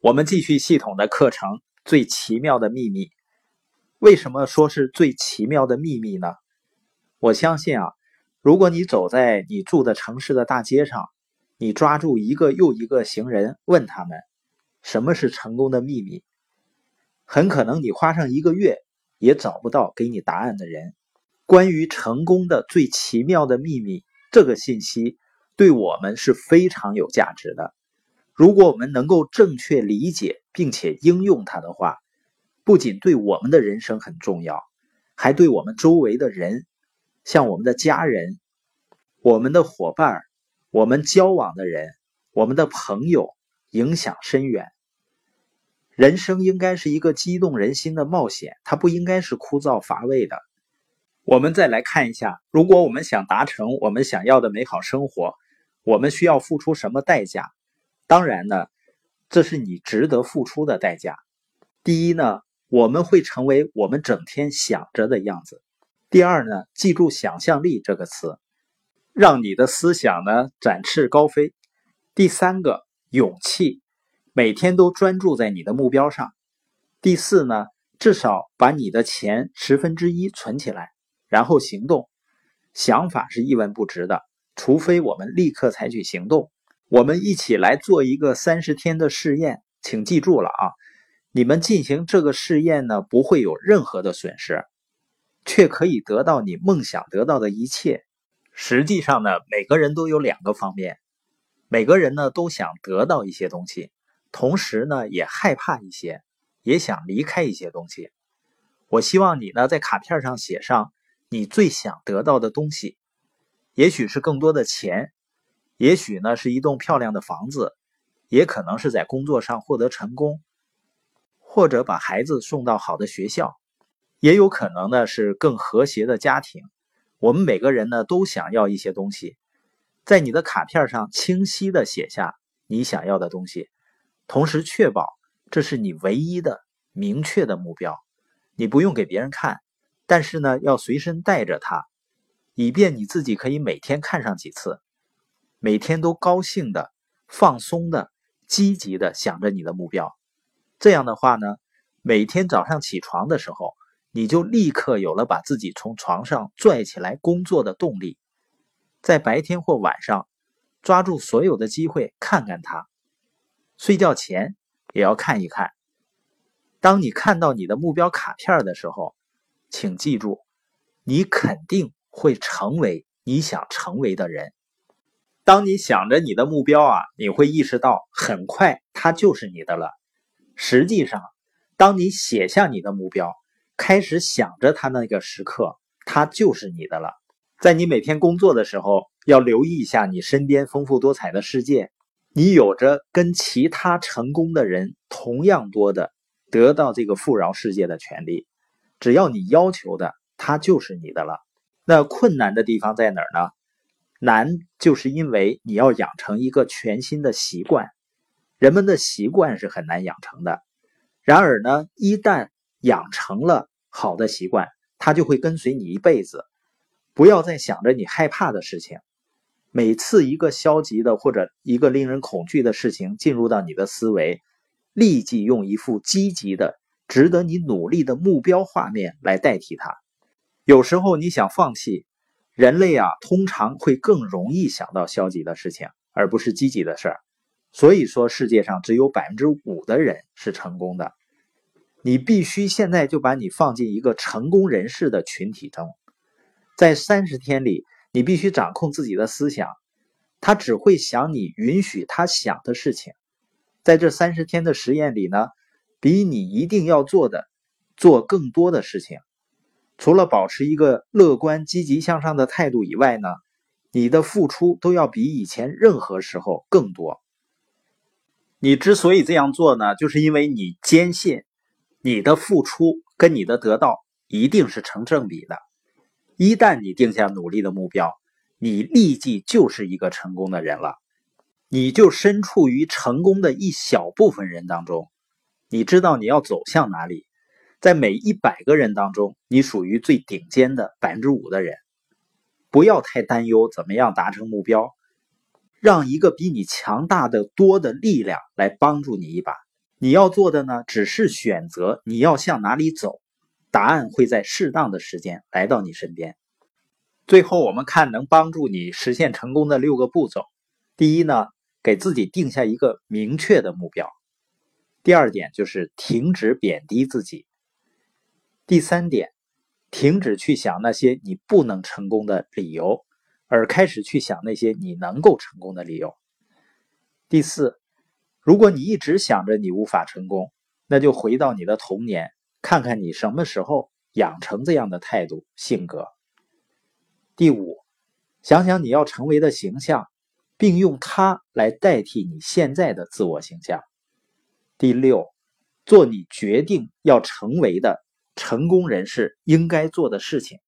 我们继续系统的课程《最奇妙的秘密》。为什么说是最奇妙的秘密呢？我相信啊，如果你走在你住的城市的大街上，你抓住一个又一个行人，问他们什么是成功的秘密，很可能你花上一个月也找不到给你答案的人。关于成功的最奇妙的秘密，这个信息对我们是非常有价值的。如果我们能够正确理解并且应用它的话，不仅对我们的人生很重要，还对我们周围的人，像我们的家人、我们的伙伴、我们交往的人、我们的朋友影响深远。人生应该是一个激动人心的冒险，它不应该是枯燥乏味的。我们再来看一下，如果我们想达成我们想要的美好生活，我们需要付出什么代价？当然呢，这是你值得付出的代价。第一呢，我们会成为我们整天想着的样子。第二呢，记住“想象力”这个词，让你的思想呢展翅高飞。第三个，勇气，每天都专注在你的目标上。第四呢，至少把你的钱十分之一存起来，然后行动。想法是一文不值的，除非我们立刻采取行动。我们一起来做一个三十天的试验，请记住了啊！你们进行这个试验呢，不会有任何的损失，却可以得到你梦想得到的一切。实际上呢，每个人都有两个方面，每个人呢都想得到一些东西，同时呢也害怕一些，也想离开一些东西。我希望你呢在卡片上写上你最想得到的东西，也许是更多的钱。也许呢是一栋漂亮的房子，也可能是在工作上获得成功，或者把孩子送到好的学校，也有可能呢是更和谐的家庭。我们每个人呢都想要一些东西，在你的卡片上清晰的写下你想要的东西，同时确保这是你唯一的明确的目标。你不用给别人看，但是呢要随身带着它，以便你自己可以每天看上几次。每天都高兴的、放松的、积极的想着你的目标，这样的话呢，每天早上起床的时候，你就立刻有了把自己从床上拽起来工作的动力。在白天或晚上，抓住所有的机会看看它。睡觉前也要看一看。当你看到你的目标卡片的时候，请记住，你肯定会成为你想成为的人。当你想着你的目标啊，你会意识到很快它就是你的了。实际上，当你写下你的目标，开始想着它那个时刻，它就是你的了。在你每天工作的时候，要留意一下你身边丰富多彩的世界。你有着跟其他成功的人同样多的得到这个富饶世界的权利。只要你要求的，它就是你的了。那困难的地方在哪儿呢？难，就是因为你要养成一个全新的习惯。人们的习惯是很难养成的。然而呢，一旦养成了好的习惯，它就会跟随你一辈子。不要再想着你害怕的事情。每次一个消极的或者一个令人恐惧的事情进入到你的思维，立即用一副积极的、值得你努力的目标画面来代替它。有时候你想放弃。人类啊，通常会更容易想到消极的事情，而不是积极的事儿。所以说，世界上只有百分之五的人是成功的。你必须现在就把你放进一个成功人士的群体中，在三十天里，你必须掌控自己的思想，他只会想你允许他想的事情。在这三十天的实验里呢，比你一定要做的，做更多的事情。除了保持一个乐观、积极向上的态度以外呢，你的付出都要比以前任何时候更多。你之所以这样做呢，就是因为你坚信你的付出跟你的得到一定是成正比的。一旦你定下努力的目标，你立即就是一个成功的人了。你就身处于成功的一小部分人当中，你知道你要走向哪里。在每一百个人当中，你属于最顶尖的百分之五的人。不要太担忧怎么样达成目标，让一个比你强大的多的力量来帮助你一把。你要做的呢，只是选择你要向哪里走，答案会在适当的时间来到你身边。最后，我们看能帮助你实现成功的六个步骤。第一呢，给自己定下一个明确的目标。第二点就是停止贬低自己。第三点，停止去想那些你不能成功的理由，而开始去想那些你能够成功的理由。第四，如果你一直想着你无法成功，那就回到你的童年，看看你什么时候养成这样的态度性格。第五，想想你要成为的形象，并用它来代替你现在的自我形象。第六，做你决定要成为的。成功人士应该做的事情，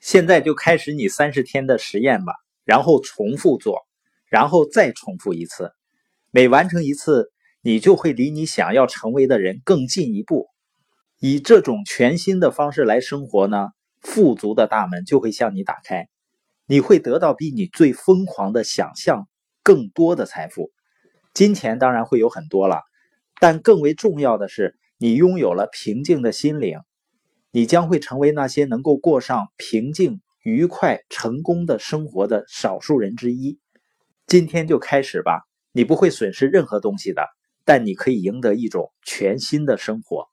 现在就开始你三十天的实验吧，然后重复做，然后再重复一次，每完成一次，你就会离你想要成为的人更进一步。以这种全新的方式来生活呢，富足的大门就会向你打开，你会得到比你最疯狂的想象更多的财富，金钱当然会有很多了，但更为重要的是，你拥有了平静的心灵。你将会成为那些能够过上平静、愉快、成功的生活的少数人之一。今天就开始吧，你不会损失任何东西的，但你可以赢得一种全新的生活。